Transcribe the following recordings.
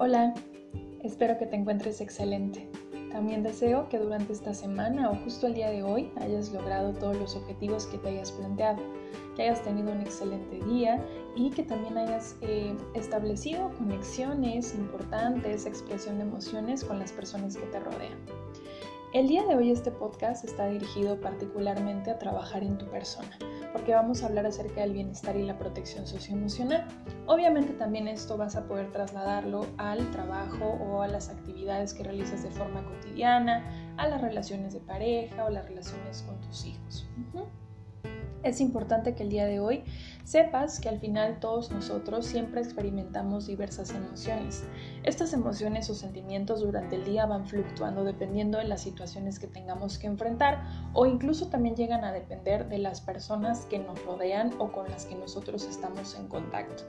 Hola, espero que te encuentres excelente. También deseo que durante esta semana o justo el día de hoy hayas logrado todos los objetivos que te hayas planteado, que hayas tenido un excelente día y que también hayas eh, establecido conexiones importantes, expresión de emociones con las personas que te rodean. El día de hoy este podcast está dirigido particularmente a trabajar en tu persona, porque vamos a hablar acerca del bienestar y la protección socioemocional. Obviamente también esto vas a poder trasladarlo al trabajo o a las actividades que realizas de forma cotidiana, a las relaciones de pareja o las relaciones con tus hijos. Es importante que el día de hoy sepas que al final todos nosotros siempre experimentamos diversas emociones. Estas emociones o sentimientos durante el día van fluctuando dependiendo de las situaciones que tengamos que enfrentar o incluso también llegan a depender de las personas que nos rodean o con las que nosotros estamos en contacto.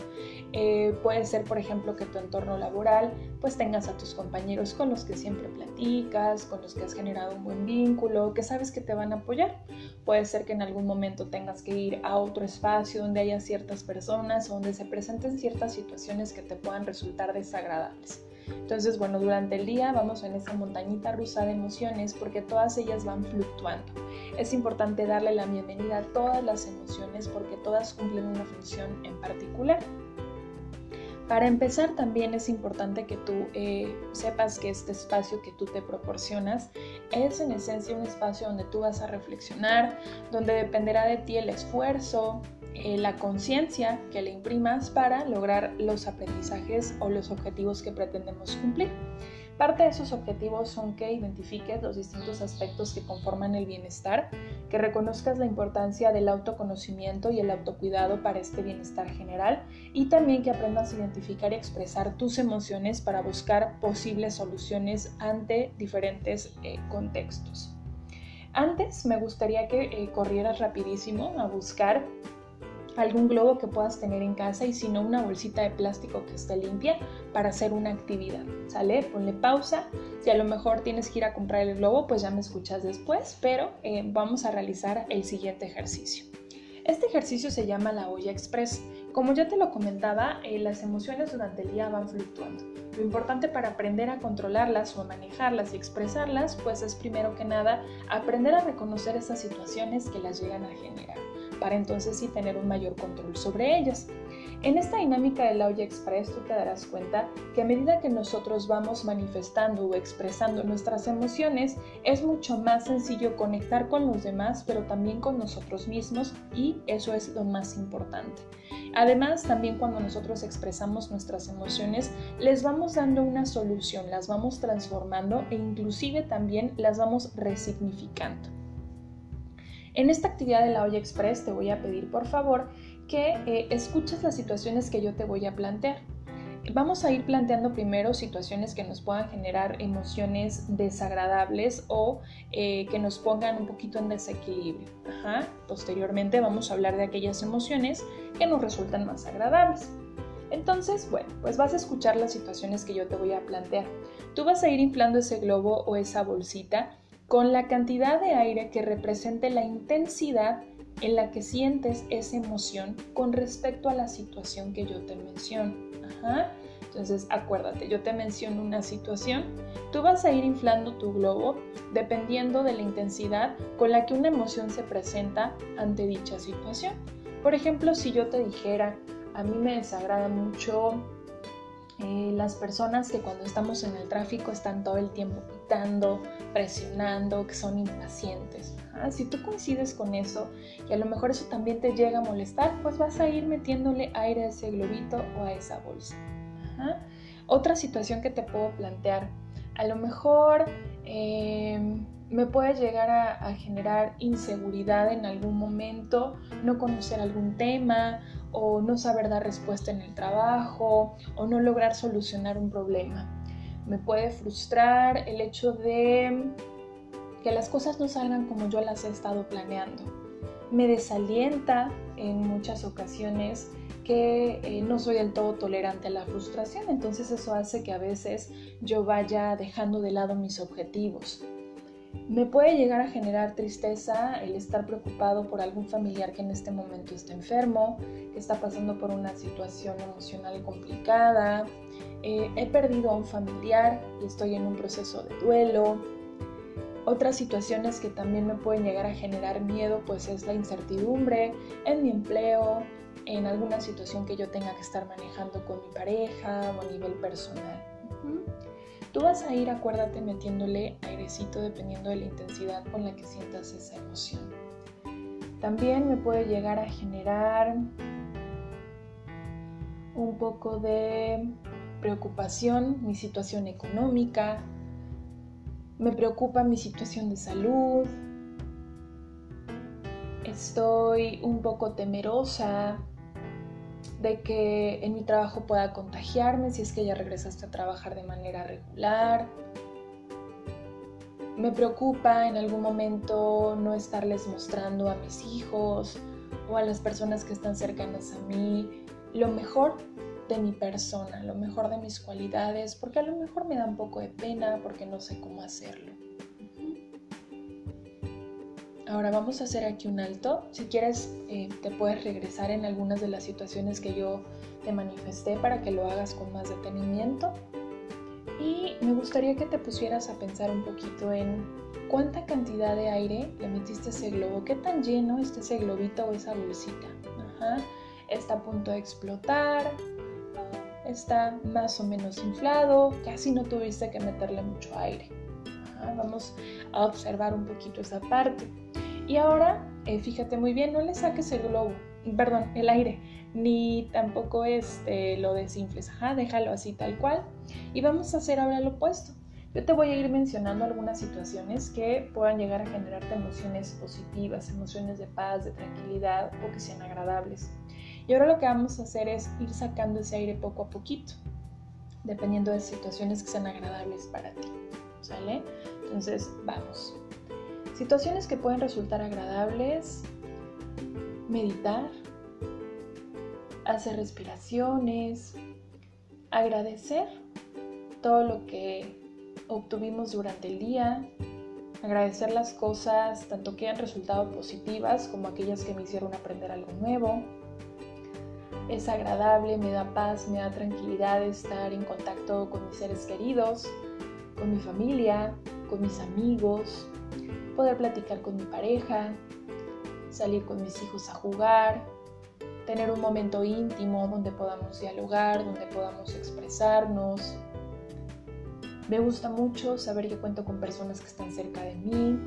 Eh, puede ser, por ejemplo, que tu entorno laboral pues tengas a tus compañeros con los que siempre platicas, con los que has generado un buen vínculo, que sabes que te van a apoyar. Puede ser que en algún momento tengas que ir a otro espacio donde hay ciertas personas donde se presenten ciertas situaciones que te puedan resultar desagradables. Entonces, bueno, durante el día vamos en esa montañita rusa de emociones porque todas ellas van fluctuando. Es importante darle la bienvenida a todas las emociones porque todas cumplen una función en particular. Para empezar, también es importante que tú eh, sepas que este espacio que tú te proporcionas es en esencia un espacio donde tú vas a reflexionar, donde dependerá de ti el esfuerzo, eh, la conciencia que le imprimas para lograr los aprendizajes o los objetivos que pretendemos cumplir. Parte de esos objetivos son que identifiques los distintos aspectos que conforman el bienestar, que reconozcas la importancia del autoconocimiento y el autocuidado para este bienestar general y también que aprendas a identificar y expresar tus emociones para buscar posibles soluciones ante diferentes eh, contextos. Antes me gustaría que eh, corrieras rapidísimo a buscar algún globo que puedas tener en casa y si no una bolsita de plástico que esté limpia para hacer una actividad, ¿sale? Ponle pausa, si a lo mejor tienes que ir a comprar el globo pues ya me escuchas después, pero eh, vamos a realizar el siguiente ejercicio. Este ejercicio se llama la olla express. Como ya te lo comentaba, eh, las emociones durante el día van fluctuando. Lo importante para aprender a controlarlas o a manejarlas y expresarlas, pues es primero que nada aprender a reconocer esas situaciones que las llegan a generar para entonces sí tener un mayor control sobre ellas. En esta dinámica del olla express tú te darás cuenta que a medida que nosotros vamos manifestando o expresando nuestras emociones, es mucho más sencillo conectar con los demás, pero también con nosotros mismos y eso es lo más importante. Además, también cuando nosotros expresamos nuestras emociones, les vamos dando una solución, las vamos transformando e inclusive también las vamos resignificando. En esta actividad de la olla express te voy a pedir por favor que eh, escuches las situaciones que yo te voy a plantear. Vamos a ir planteando primero situaciones que nos puedan generar emociones desagradables o eh, que nos pongan un poquito en desequilibrio. Posteriormente vamos a hablar de aquellas emociones que nos resultan más agradables. Entonces, bueno, pues vas a escuchar las situaciones que yo te voy a plantear. Tú vas a ir inflando ese globo o esa bolsita con la cantidad de aire que represente la intensidad en la que sientes esa emoción con respecto a la situación que yo te menciono. Entonces, acuérdate, yo te menciono una situación, tú vas a ir inflando tu globo dependiendo de la intensidad con la que una emoción se presenta ante dicha situación. Por ejemplo, si yo te dijera, a mí me desagrada mucho eh, las personas que cuando estamos en el tráfico están todo el tiempo presionando, que son impacientes. Si tú coincides con eso y a lo mejor eso también te llega a molestar, pues vas a ir metiéndole aire a ese globito o a esa bolsa. Otra situación que te puedo plantear, a lo mejor em, me puede llegar a, generar inseguridad en algún momento, no conocer algún tema o no saber dar respuesta en el trabajo o no lograr solucionar un problema. Me puede frustrar el hecho de que las cosas no salgan como yo las he estado planeando. Me desalienta en muchas ocasiones que eh, no soy del todo tolerante a la frustración, entonces eso hace que a veces yo vaya dejando de lado mis objetivos. Me puede llegar a generar tristeza el estar preocupado por algún familiar que en este momento está enfermo, que está pasando por una situación emocional complicada. Eh, he perdido a un familiar y estoy en un proceso de duelo. Otras situaciones que también me pueden llegar a generar miedo pues es la incertidumbre en mi empleo, en alguna situación que yo tenga que estar manejando con mi pareja o a nivel personal. Tú vas a ir, acuérdate, metiéndole airecito dependiendo de la intensidad con la que sientas esa emoción. También me puede llegar a generar un poco de preocupación mi situación económica, me preocupa mi situación de salud, estoy un poco temerosa de que en mi trabajo pueda contagiarme si es que ya regresaste a trabajar de manera regular. Me preocupa en algún momento no estarles mostrando a mis hijos o a las personas que están cercanas a mí lo mejor de mi persona, lo mejor de mis cualidades, porque a lo mejor me da un poco de pena porque no sé cómo hacerlo. Ahora vamos a hacer aquí un alto. Si quieres, eh, te puedes regresar en algunas de las situaciones que yo te manifesté para que lo hagas con más detenimiento. Y me gustaría que te pusieras a pensar un poquito en cuánta cantidad de aire le metiste a ese globo, qué tan lleno está ese globito o esa bolsita. Está a punto de explotar, está más o menos inflado, casi no tuviste que meterle mucho aire. Vamos a observar un poquito esa parte. Y ahora, eh, fíjate muy bien, no le saques el globo, perdón, el aire, ni tampoco este, lo desinfles, ajá, déjalo así tal cual. Y vamos a hacer ahora lo opuesto. Yo te voy a ir mencionando algunas situaciones que puedan llegar a generarte emociones positivas, emociones de paz, de tranquilidad o que sean agradables. Y ahora lo que vamos a hacer es ir sacando ese aire poco a poquito, dependiendo de situaciones que sean agradables para ti. Entonces, vamos. Situaciones que pueden resultar agradables, meditar, hacer respiraciones, agradecer todo lo que obtuvimos durante el día, agradecer las cosas tanto que han resultado positivas como aquellas que me hicieron aprender algo nuevo. Es agradable, me da paz, me da tranquilidad estar en contacto con mis seres queridos, con mi familia, con mis amigos, poder platicar con mi pareja, salir con mis hijos a jugar, tener un momento íntimo donde podamos dialogar, donde podamos expresarnos. Me gusta mucho saber que cuento con personas que están cerca de mí.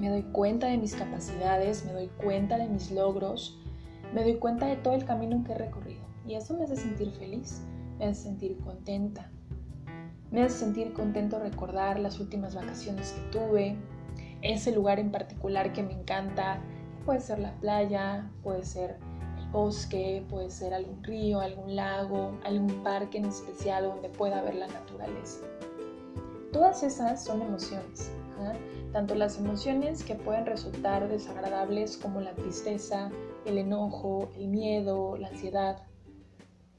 Me doy cuenta de mis capacidades, me doy cuenta de mis logros, me doy cuenta de todo el camino que he recorrido. Y eso me hace sentir feliz, me hace sentir contenta. Me hace sentir contento recordar las últimas vacaciones que tuve, ese lugar en particular que me encanta. Puede ser la playa, puede ser el bosque, puede ser algún río, algún lago, algún parque en especial donde pueda ver la naturaleza. Todas esas son emociones, ¿ah? tanto las emociones que pueden resultar desagradables como la tristeza, el enojo, el miedo, la ansiedad.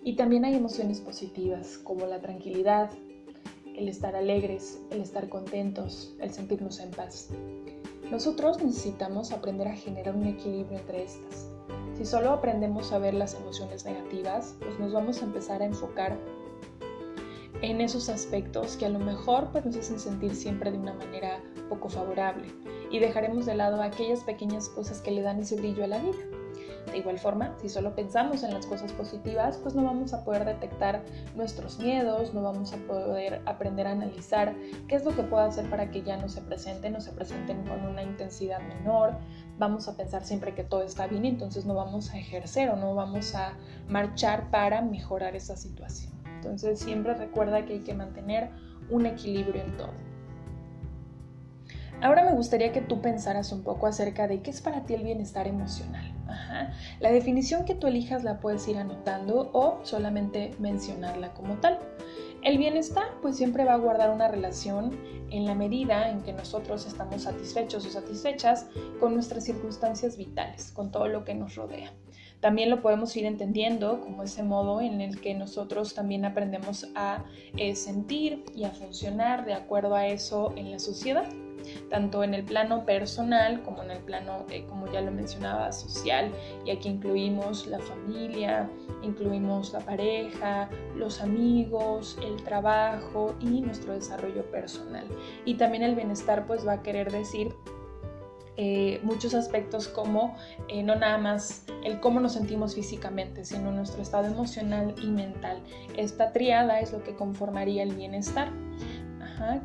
Y también hay emociones positivas como la tranquilidad, el estar alegres, el estar contentos, el sentirnos en paz. Nosotros necesitamos aprender a generar un equilibrio entre estas. Si solo aprendemos a ver las emociones negativas, pues nos vamos a empezar a enfocar en esos aspectos que a lo mejor pues, nos hacen sentir siempre de una manera poco favorable y dejaremos de lado aquellas pequeñas cosas que le dan ese brillo a la vida. De igual forma, si solo pensamos en las cosas positivas, pues no vamos a poder detectar nuestros miedos, no vamos a poder aprender a analizar qué es lo que puedo hacer para que ya no se presenten, no se presenten con una intensidad menor. Vamos a pensar siempre que todo está bien, entonces no vamos a ejercer o no vamos a marchar para mejorar esa situación. Entonces siempre recuerda que hay que mantener un equilibrio en todo. Ahora me gustaría que tú pensaras un poco acerca de qué es para ti el bienestar emocional. La definición que tú elijas la puedes ir anotando o solamente mencionarla como tal. El bienestar pues siempre va a guardar una relación en la medida en que nosotros estamos satisfechos o satisfechas con nuestras circunstancias vitales, con todo lo que nos rodea. También lo podemos ir entendiendo como ese modo en el que nosotros también aprendemos a eh, sentir y a funcionar de acuerdo a eso en la sociedad. Tanto en el plano personal como en el plano, eh, como ya lo mencionaba, social. Y aquí incluimos la familia, incluimos la pareja, los amigos, el trabajo y nuestro desarrollo personal. Y también el bienestar pues va a querer decir eh, muchos aspectos como eh, no nada más el cómo nos sentimos físicamente, sino nuestro estado emocional y mental. Esta triada es lo que conformaría el bienestar.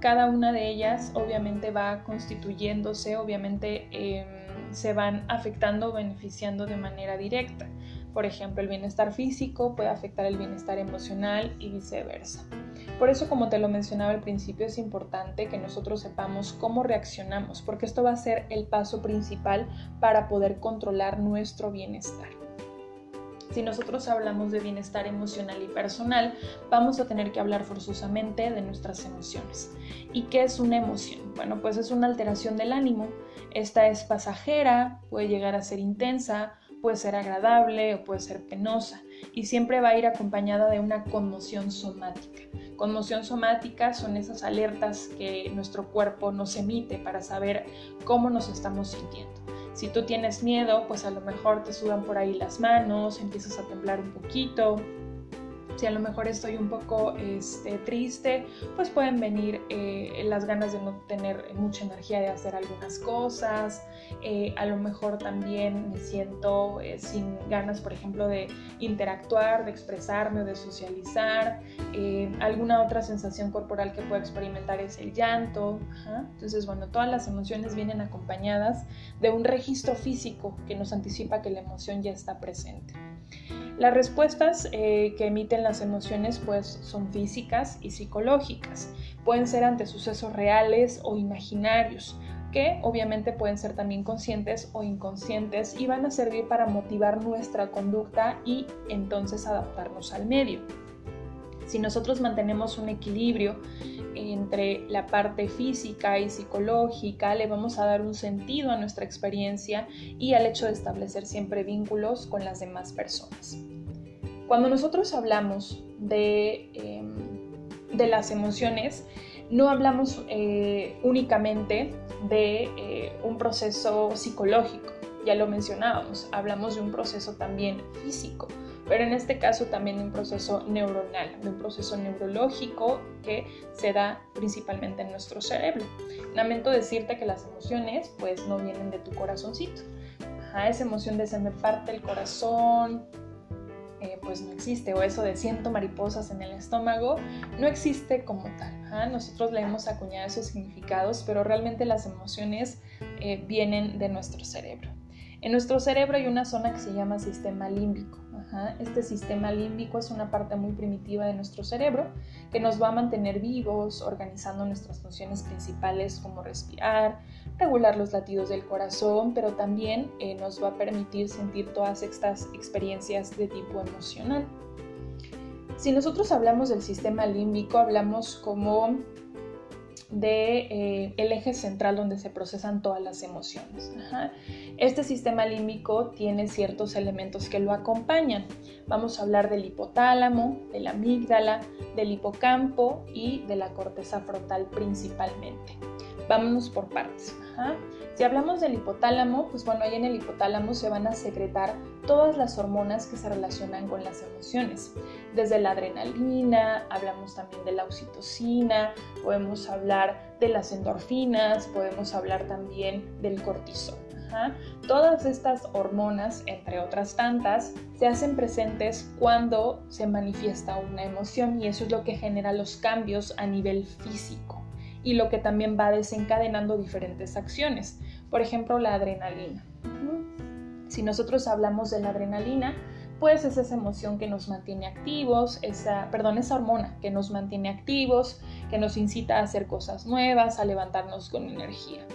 Cada una de ellas obviamente va constituyéndose, obviamente em, se van afectando o beneficiando de manera directa. Por ejemplo, el bienestar físico puede afectar el bienestar emocional y viceversa. Por eso, como te lo mencionaba al principio, es importante que nosotros sepamos cómo reaccionamos, porque esto va a ser el paso principal para poder controlar nuestro bienestar. Si nosotros hablamos de bienestar emocional y personal, vamos a tener que hablar forzosamente de nuestras emociones. ¿Y qué es una emoción? Bueno, pues es una alteración del ánimo. Esta es pasajera, puede llegar a ser intensa, puede ser agradable o puede ser penosa y siempre va a ir acompañada de una conmoción somática. Conmoción somática son esas alertas que nuestro cuerpo nos emite para saber cómo nos estamos sintiendo. Si tú tienes miedo, pues a lo mejor te sudan por ahí las manos, empiezas a temblar un poquito, si a lo mejor estoy un poco este, triste, pues pueden venir eh, las ganas de no tener mucha energía de hacer algunas cosas. Eh, a lo mejor también me siento eh, sin ganas, por ejemplo, de interactuar, de expresarme o de socializar. alguna otra sensación corporal que puedo experimentar es el llanto. Entonces, bueno, todas las emociones vienen acompañadas de un registro físico que nos anticipa que la emoción ya está presente. Las respuestas eh, que emiten las emociones pues son físicas y psicológicas. Pueden ser ante sucesos reales o imaginarios, que obviamente pueden ser también conscientes o inconscientes y van a servir para motivar nuestra conducta y entonces adaptarnos al medio. Si nosotros mantenemos un equilibrio entre la parte física y psicológica, le vamos a dar un sentido a nuestra experiencia y al hecho de establecer siempre vínculos con las demás personas. Cuando nosotros hablamos de, em, de las emociones, no hablamos eh, únicamente de eh, un proceso psicológico, ya lo mencionábamos, hablamos de un proceso también físico pero en este caso también de un proceso neuronal, de un proceso neurológico que se da principalmente en nuestro cerebro. Lamento decirte que las emociones pues no vienen de tu corazoncito. esa emoción de se me parte el corazón, eh, pues no existe, o eso de siento mariposas en el estómago, no existe como tal. Nosotros le hemos acuñado esos significados, pero realmente las emociones eh, vienen de nuestro cerebro. En nuestro cerebro hay una zona que se llama sistema límbico. Este sistema límbico es una parte muy primitiva de nuestro cerebro que nos va a mantener vivos, organizando nuestras funciones principales como respirar, regular los latidos del corazón, pero también eh, nos va a permitir sentir todas estas experiencias de tipo emocional. Si nosotros hablamos del sistema límbico, hablamos como de eh, eje central donde se procesan todas las emociones. Este sistema límbico tiene ciertos elementos que lo acompañan. Vamos a hablar del hipotálamo, de la amígdala, del hipocampo y de la corteza frontal principalmente. Vámonos por partes. Si hablamos del hipotálamo, pues bueno, ahí en el hipotálamo se van a secretar todas las hormonas que se relacionan con las emociones. Desde la adrenalina, hablamos también de la oxitocina, podemos hablar de las endorfinas, podemos hablar también del cortisol. Todas estas hormonas, entre otras tantas, se hacen presentes cuando se manifiesta una emoción y eso es lo que genera los cambios a nivel físico y lo que también va desencadenando diferentes acciones. Por ejemplo, la adrenalina. Si nosotros hablamos de la adrenalina, pues es esa emoción que nos mantiene activos, esa, perdón, esa hormona que nos mantiene activos, que nos incita a hacer cosas nuevas, a levantarnos con energía.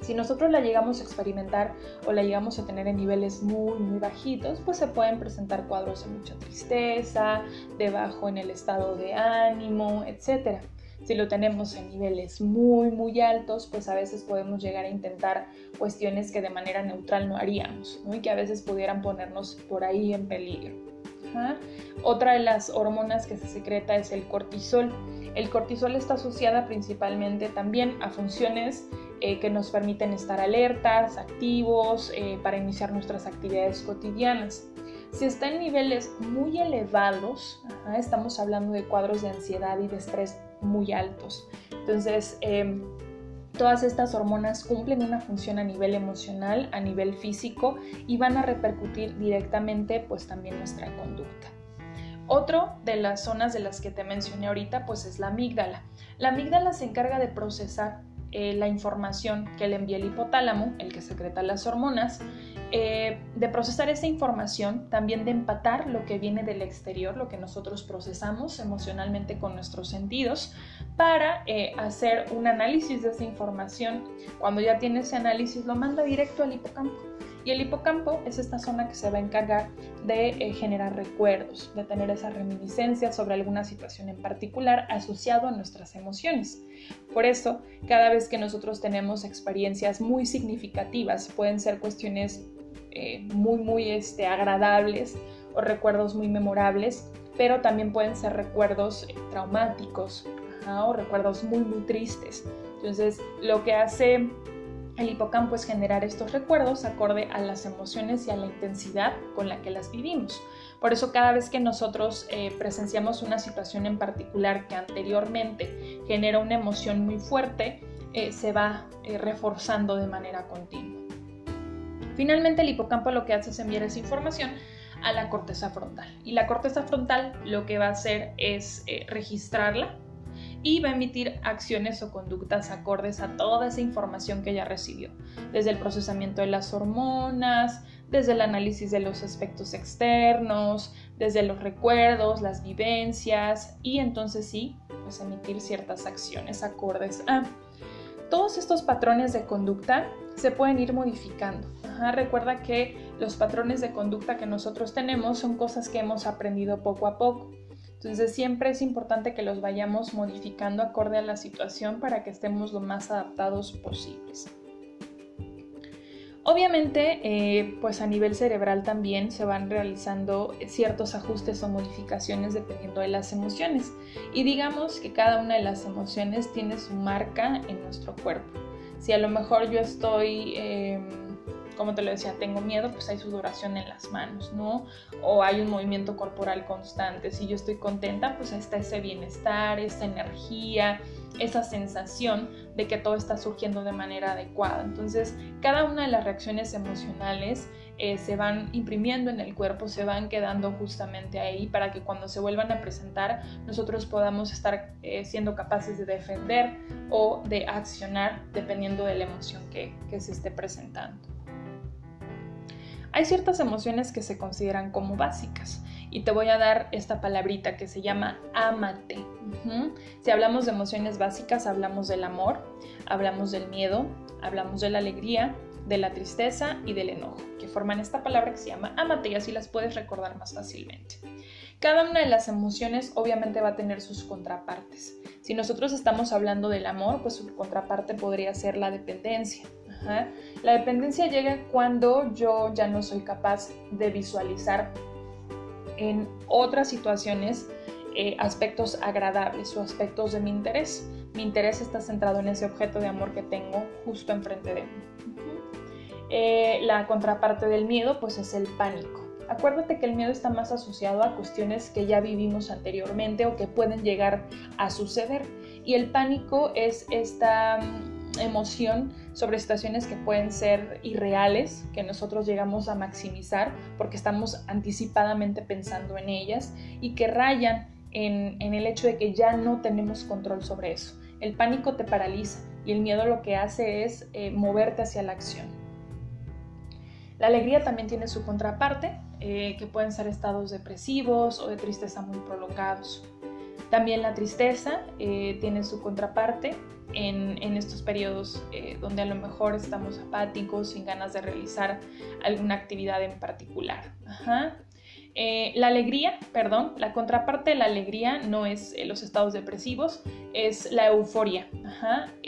Si nosotros la llegamos a experimentar o la llegamos a tener en niveles muy, muy bajitos, pues se pueden presentar cuadros de mucha tristeza, de bajo en el estado de ánimo, etc. Si lo tenemos en niveles muy, muy altos, pues a veces podemos llegar a intentar cuestiones que de manera neutral no haríamos, y que a veces pudieran ponernos por ahí en peligro. Otra de las hormonas que se secreta es el cortisol. El cortisol está asociada principalmente también a funciones eh, que nos permiten estar alertas, activos, eh, para iniciar nuestras actividades cotidianas. Si está en niveles muy elevados, estamos hablando de cuadros de ansiedad y de estrés muy altos. Entonces, em, Todas estas hormonas cumplen una función a nivel emocional, a nivel físico y van a repercutir directamente pues también nuestra conducta. Otro de las zonas de las que te mencioné ahorita pues es la amígdala. La amígdala se encarga de procesar eh, la información que le envía el hipotálamo, el que secreta las hormonas, eh, de procesar esa información, también de empatar lo que viene del exterior, lo que nosotros procesamos emocionalmente con nuestros sentidos, para eh, hacer un análisis de esa información. Cuando ya tiene ese análisis, lo manda directo al hipocampo. Y el hipocampo es esta zona que se va a encargar de eh, generar recuerdos, de tener esa reminiscencia sobre alguna situación en particular asociado a nuestras emociones. Por eso, cada vez que nosotros tenemos experiencias muy significativas, pueden ser cuestiones eh, muy, muy este, agradables o recuerdos muy memorables, pero también pueden ser recuerdos eh, traumáticos o recuerdos muy, muy tristes. Entonces, lo que hace el hipocampo es generar estos recuerdos acorde a las emociones y a la intensidad con la que las vivimos. Por eso cada vez que nosotros eh, presenciamos una situación en particular que anteriormente genera una emoción muy fuerte, se va reforzando de manera continua. Finalmente el hipocampo lo que hace es enviar esa información a la corteza frontal. Y la corteza frontal lo que va a hacer es eh, registrarla y va a emitir acciones o conductas acordes a toda esa información que ya recibió, desde el procesamiento de las hormonas, desde el análisis de los aspectos externos, desde los recuerdos, las vivencias y entonces sí, pues emitir ciertas acciones acordes a. Todos estos patrones de conducta se pueden ir modificando recuerda que los patrones de conducta que nosotros tenemos son cosas que hemos aprendido poco a poco. Entonces siempre es importante que los vayamos modificando acorde a la situación para que estemos lo más adaptados posibles. Obviamente, eh, pues a nivel cerebral también se van realizando ciertos ajustes o modificaciones dependiendo de las emociones. Y digamos que cada una de las emociones tiene su marca en nuestro cuerpo. Si a lo mejor yo estoy... Em, como te lo decía, tengo miedo, pues hay sudoración en las manos, ¿no? O hay un movimiento corporal constante. Si yo estoy contenta, pues está ese bienestar, esa energía, esa sensación de que todo está surgiendo de manera adecuada. Entonces, cada una de las reacciones emocionales eh, se van imprimiendo en el cuerpo, se van quedando justamente ahí para que cuando se vuelvan a presentar nosotros podamos estar eh, siendo capaces de defender o de accionar dependiendo de la emoción que se esté presentando. Hay ciertas emociones que se consideran como básicas y te voy a dar esta palabrita que se llama amate. Si hablamos de emociones básicas, hablamos del amor, hablamos del miedo, hablamos de la alegría, de la tristeza y del enojo, que forman esta palabra que se llama amate y así las puedes recordar más fácilmente. Cada una de las emociones obviamente va a tener sus contrapartes. Si nosotros estamos hablando del amor, pues su contraparte podría ser la dependencia. La dependencia llega cuando yo ya no soy capaz de visualizar en otras situaciones eh, aspectos agradables o aspectos de mi interés. Mi interés está centrado en ese objeto de amor que tengo justo enfrente de mí. Eh, la contraparte del miedo pues es el pánico. Acuérdate que el miedo está más asociado a cuestiones que ya vivimos anteriormente o que pueden llegar a suceder. Y el pánico es esta emoción sobre situaciones que pueden ser irreales, que nosotros llegamos a maximizar porque estamos anticipadamente pensando en ellas y que rayan en, el hecho de que ya no tenemos control sobre eso. El pánico te paraliza y el miedo lo que hace es eh, moverte hacia la acción. La alegría también tiene su contraparte, eh, que pueden ser estados depresivos o de tristeza muy prolongados. También la tristeza eh, tiene su contraparte, en, estos periodos eh, donde a lo mejor estamos apáticos, sin ganas de realizar alguna actividad en particular. Eh, la alegría, perdón, la contraparte de la alegría no es los estados depresivos, es la euforia.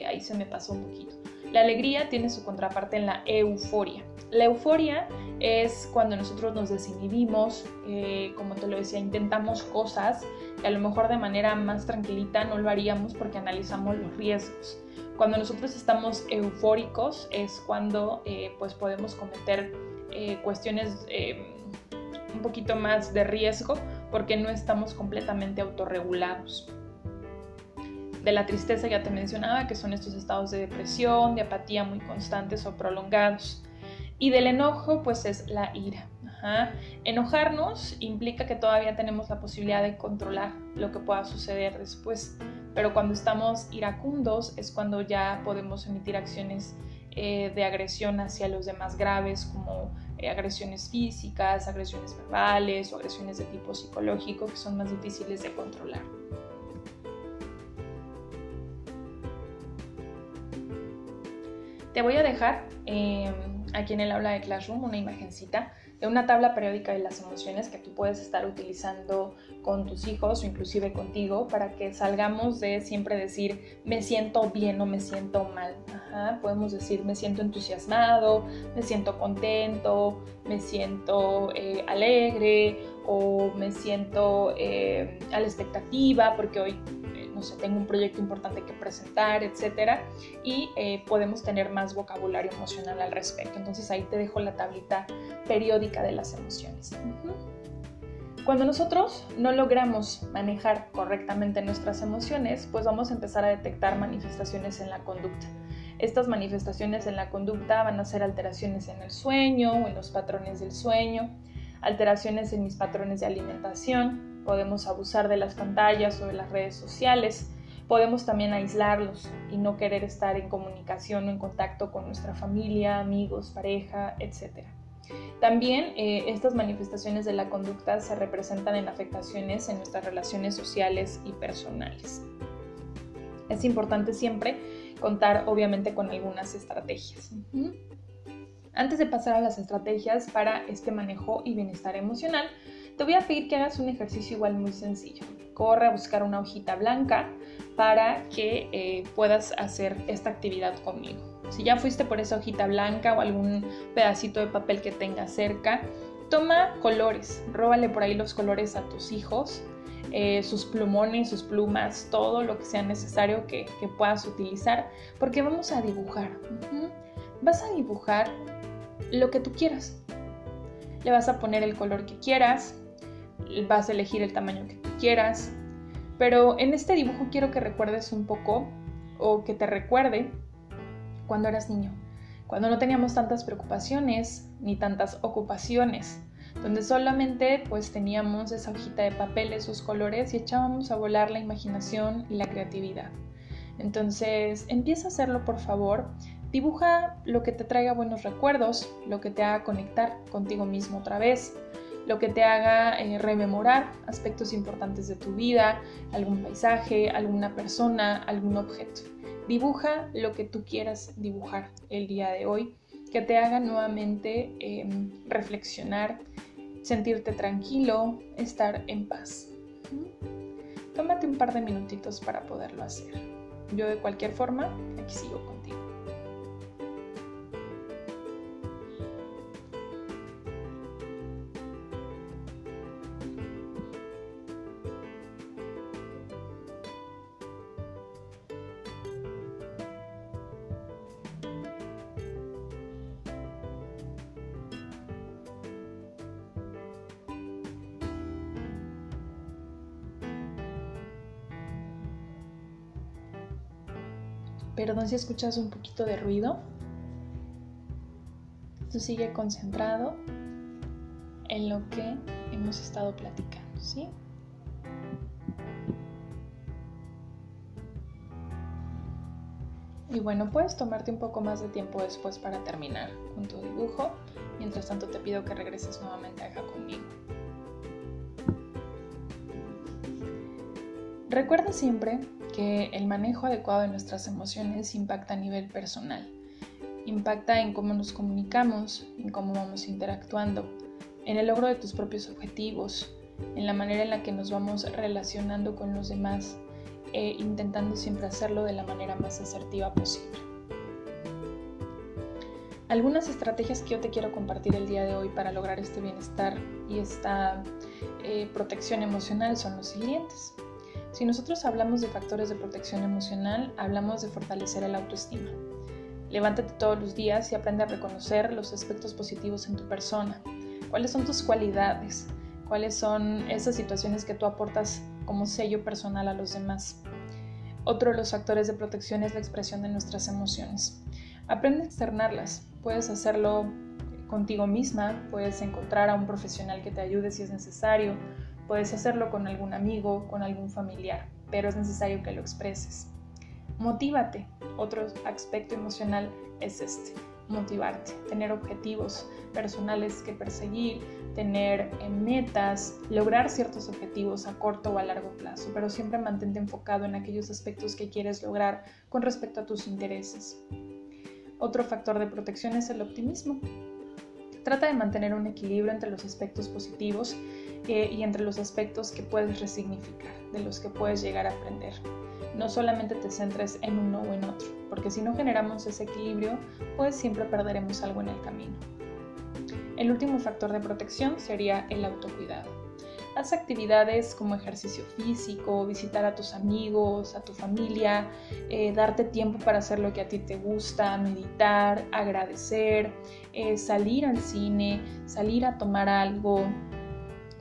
ahí se me pasó un poquito. La alegría tiene su contraparte en la euforia. La euforia es cuando nosotros nos desinhibimos, eh, como te lo decía, intentamos cosas que a lo mejor de manera más tranquilita no lo haríamos porque analizamos los riesgos. Cuando nosotros estamos eufóricos es cuando eh, pues podemos cometer eh, cuestiones un poquito más de riesgo porque no estamos completamente autorregulados. De la tristeza ya te mencionaba que son estos estados de depresión, de apatía muy constantes o prolongados. Y del enojo, pues es la ira. Enojarnos implica que todavía tenemos la posibilidad de controlar lo que pueda suceder después, pero cuando estamos iracundos es cuando ya podemos emitir acciones eh, de agresión hacia los demás graves, como eh, agresiones físicas, agresiones verbales o agresiones de tipo psicológico, que son más difíciles de controlar. Te voy a dejar eh, aquí en el aula de Classroom una imagencita de una tabla periódica de las emociones que tú puedes estar utilizando con tus hijos o inclusive contigo para que salgamos de siempre decir me siento bien o me siento mal. podemos decir me siento entusiasmado, me siento contento, me siento eh, alegre o me siento eh, a la expectativa porque hoy no sé, tengo un proyecto importante que presentar, etcétera, y eh, podemos tener más vocabulario emocional al respecto. Entonces ahí te dejo la tablita periódica de las emociones. Cuando nosotros no logramos manejar correctamente nuestras emociones, pues vamos a empezar a detectar manifestaciones en la conducta. Estas manifestaciones en la conducta van a ser alteraciones en el sueño o en los patrones del sueño, alteraciones en mis patrones de alimentación, podemos abusar de las pantallas o de las redes sociales, podemos también aislarlos y no querer estar en comunicación o en contacto con nuestra familia, amigos, pareja, etc. También eh, estas manifestaciones de la conducta se representan en afectaciones en nuestras relaciones sociales y personales. Es importante siempre contar obviamente con algunas estrategias. Antes de pasar a las estrategias para este manejo y bienestar emocional, te voy a pedir que hagas un ejercicio igual muy sencillo. Corre a buscar una hojita blanca para que eh, puedas hacer esta actividad conmigo. Si ya fuiste por esa hojita blanca o algún pedacito de papel que tengas cerca, toma colores, róbale por ahí los colores a tus hijos, eh, sus plumones, sus plumas, todo lo que sea necesario que, puedas utilizar, porque vamos a dibujar. Vas a dibujar lo que tú quieras. Le vas a poner el color que quieras, vas a elegir el tamaño que quieras. Pero en este dibujo quiero que recuerdes un poco o que te recuerde cuando eras niño, cuando no teníamos tantas preocupaciones ni tantas ocupaciones, donde solamente pues teníamos esa hojita de papel, esos colores y echábamos a volar la imaginación y la creatividad. Entonces empieza a hacerlo por favor, dibuja lo que te traiga buenos recuerdos, lo que te haga conectar contigo mismo otra vez, lo que te haga eh, rememorar aspectos importantes de tu vida, algún paisaje, alguna persona, algún objeto. Dibuja lo que tú quieras dibujar el día de hoy, que te haga nuevamente em, reflexionar, sentirte tranquilo, estar en paz. Tómate un par de minutitos para poderlo hacer. Yo de cualquier forma, aquí sigo contigo. Perdón si escuchas un poquito de ruido. Tú sigue concentrado en lo que hemos estado platicando, ¿sí? Y bueno, puedes tomarte un poco más de tiempo después para terminar con tu dibujo. Mientras tanto te pido que regreses nuevamente acá conmigo. Recuerda siempre que el manejo adecuado de nuestras emociones impacta a nivel personal. Impacta en cómo nos comunicamos, en cómo vamos interactuando, en el logro de tus propios objetivos, en la manera en la que nos vamos relacionando con los demás e intentando siempre hacerlo de la manera más asertiva posible. Algunas estrategias que yo te quiero compartir el día de hoy para lograr este bienestar y esta eh, protección emocional son los siguientes. Si nosotros hablamos de factores de protección emocional, hablamos de fortalecer el autoestima. Levántate todos los días y aprende a reconocer los aspectos positivos en tu persona. ¿Cuáles son tus cualidades? ¿Cuáles son esas situaciones que tú aportas como sello personal a los demás? Otro de los factores de protección es la expresión de nuestras emociones. Aprende a externarlas. Puedes hacerlo contigo misma, puedes encontrar a un profesional que te ayude si es necesario, puedes hacerlo con algún amigo, con algún familiar, pero es necesario que lo expreses. Motívate. Otro aspecto emocional es este, motivarte, tener objetivos personales que perseguir, tener eh, metas, lograr ciertos objetivos a corto o a largo plazo, pero siempre mantente enfocado en aquellos aspectos que quieres lograr con respecto a tus intereses. Otro factor de protección es el optimismo. Trata de mantener un equilibrio entre los aspectos positivos eh, y entre los aspectos que puedes resignificar, de los que puedes llegar a aprender. No solamente te centres en uno o en otro, porque si no generamos ese equilibrio, pues siempre perderemos algo en el camino. El último factor de protección sería el autocuidado. Haz actividades como ejercicio físico, visitar a tus amigos, a tu familia, eh, darte tiempo para hacer lo que a ti te gusta, meditar, agradecer, eh, salir al cine, salir a tomar algo.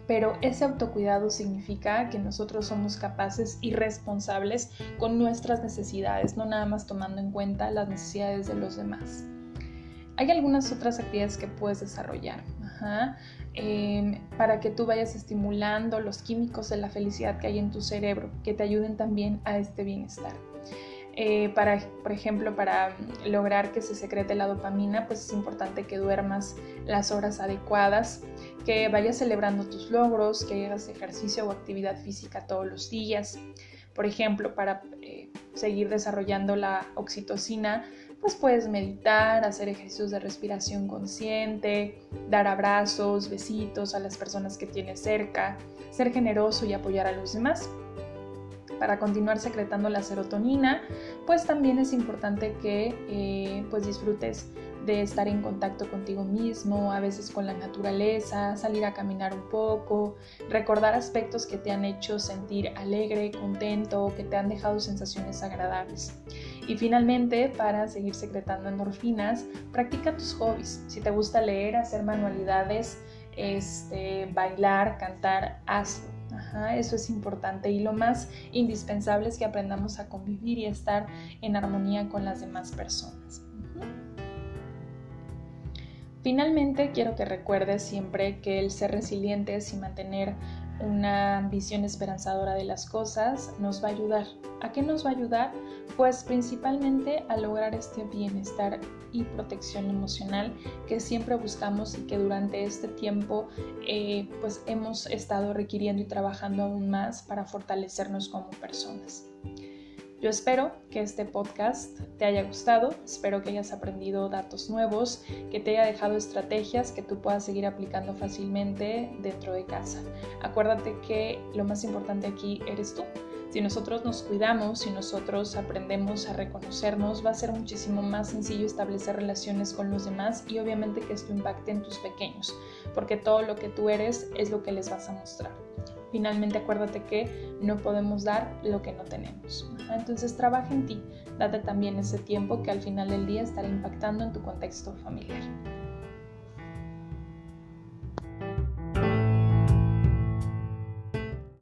Pero ese autocuidado significa que nosotros somos capaces y responsables con nuestras necesidades, no nada más tomando en cuenta las necesidades de los demás. Hay algunas otras actividades que puedes desarrollar. Em, para que tú vayas estimulando los químicos de la felicidad que hay en tu cerebro, que te ayuden también a este bienestar. Eh, para, por ejemplo, para lograr que se secrete la dopamina, pues es importante que duermas las horas adecuadas, que vayas celebrando tus logros, que hagas ejercicio o actividad física todos los días. Por ejemplo, para eh, seguir desarrollando la oxitocina, pues puedes meditar, hacer ejercicios de respiración consciente, dar abrazos, besitos a las personas que tienes cerca, ser generoso y apoyar a los demás. Para continuar secretando la serotonina, pues también es importante que eh, pues disfrutes de estar en contacto contigo mismo, a veces con la naturaleza, salir a caminar un poco, recordar aspectos que te han hecho sentir alegre, contento, que te han dejado sensaciones agradables. Y finalmente, para seguir secretando endorfinas, practica tus hobbies. Si te gusta leer, hacer manualidades, este, bailar, cantar, hazlo. eso es importante y lo más indispensable es que aprendamos a convivir y estar en armonía con las demás personas. Finalmente, quiero que recuerdes siempre que el ser resilientes y mantener una visión esperanzadora de las cosas nos va a ayudar. ¿A qué nos va a ayudar? Pues principalmente a lograr este bienestar y protección emocional que siempre buscamos y que durante este tiempo eh, pues hemos estado requiriendo y trabajando aún más para fortalecernos como personas. Yo espero que este podcast te haya gustado, espero que hayas aprendido datos nuevos, que te haya dejado estrategias que tú puedas seguir aplicando fácilmente dentro de casa. Acuérdate que lo más importante aquí eres tú. Si nosotros nos cuidamos, si nosotros aprendemos a reconocernos, va a ser muchísimo más sencillo establecer relaciones con los demás y obviamente que esto impacte en tus pequeños, porque todo lo que tú eres es lo que les vas a mostrar. Finalmente acuérdate que no podemos dar lo que no tenemos. Entonces trabaja en ti, date también ese tiempo que al final del día estará impactando en tu contexto familiar.